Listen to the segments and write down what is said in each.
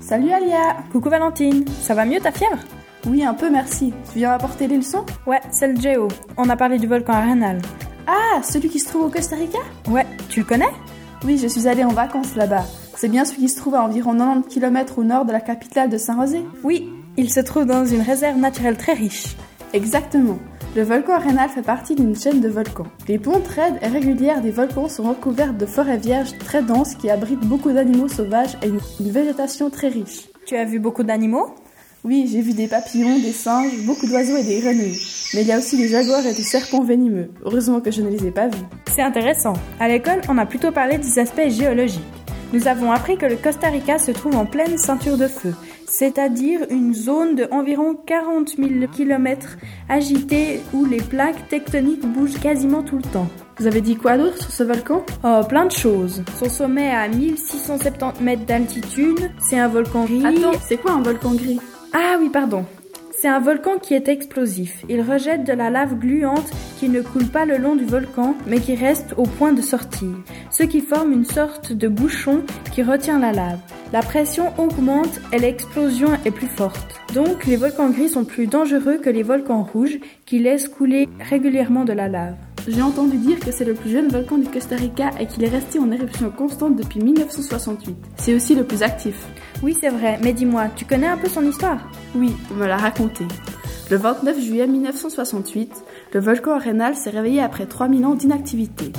Salut Alia Coucou Valentine, ça va mieux ta fièvre? Oui, un peu merci. Tu viens apporter les leçons? Ouais, c'est le Géo. On a parlé du volcan Arenal. Ah, celui qui se trouve au Costa Rica? Ouais, tu le connais? Oui, je suis allée en vacances là-bas. C'est bien celui qui se trouve à environ 90 km au nord de la capitale de Saint-Rosé Oui, il se trouve dans une réserve naturelle très riche. Exactement. Le volcan Arenal fait partie d'une chaîne de volcans. Les pontes raides et régulières des volcans sont recouvertes de forêts vierges très denses qui abritent beaucoup d'animaux sauvages et une, une végétation très riche. Tu as vu beaucoup d'animaux? Oui, j'ai vu des papillons, des singes, beaucoup d'oiseaux et des grenouilles. Mais il y a aussi des jaguars et des serpents venimeux. Heureusement que je ne les ai pas vus. C'est intéressant. À l'école, on a plutôt parlé des aspects géologiques. Nous avons appris que le Costa Rica se trouve en pleine ceinture de feu, c'est-à-dire une zone de environ 40 000 km agitée où les plaques tectoniques bougent quasiment tout le temps. Vous avez dit quoi d'autre sur ce volcan? Oh, plein de choses. Son sommet est à 1670 mètres d'altitude, c'est un volcan gris. Attends, c'est quoi un volcan gris? Ah oui, pardon. C'est un volcan qui est explosif. Il rejette de la lave gluante qui ne coule pas le long du volcan, mais qui reste au point de sortie, ce qui forme une sorte de bouchon qui retient la lave. La pression augmente et l'explosion est plus forte. Donc les volcans gris sont plus dangereux que les volcans rouges qui laissent couler régulièrement de la lave. J'ai entendu dire que c'est le plus jeune volcan du Costa Rica et qu'il est resté en éruption constante depuis 1968. C'est aussi le plus actif. Oui, c'est vrai, mais dis-moi, tu connais un peu son histoire? Oui, on me l'a raconté. Le 29 juillet 1968, le volcan Arenal s'est réveillé après 3000 ans d'inactivité.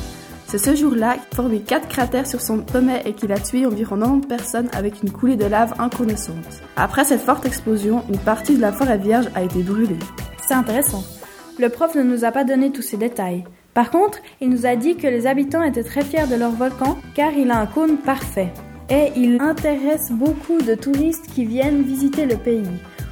C'est ce jour-là qu'il formé 4 cratères sur son sommet et qu'il a tué environ 90 personnes avec une coulée de lave inconnaissante. Après cette forte explosion, une partie de la forêt vierge a été brûlée. C'est intéressant. Le prof ne nous a pas donné tous ces détails. Par contre, il nous a dit que les habitants étaient très fiers de leur volcan car il a un cône parfait. Et il intéresse beaucoup de touristes qui viennent visiter le pays.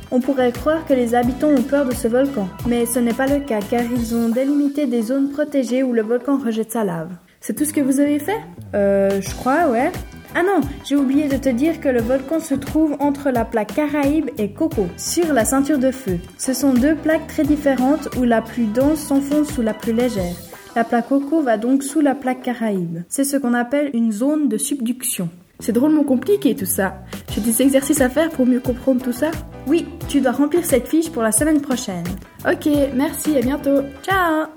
On pourrait croire que les habitants ont peur de ce volcan, mais ce n'est pas le cas car ils ont délimité des zones protégées où le volcan rejette sa lave. C'est tout ce que vous avez fait? Euh, je crois, ouais. Ah non, j'ai oublié de te dire que le volcan se trouve entre la plaque Caraïbe et Coco, sur la ceinture de feu. Ce sont deux plaques très différentes où la plus dense s'enfonce sous la plus légère. La plaque Coco va donc sous la plaque Caraïbe. C'est ce qu'on appelle une zone de subduction. C'est drôlement compliqué tout ça. J'ai des exercices à faire pour mieux comprendre tout ça Oui, tu dois remplir cette fiche pour la semaine prochaine. Ok, merci, à bientôt. Ciao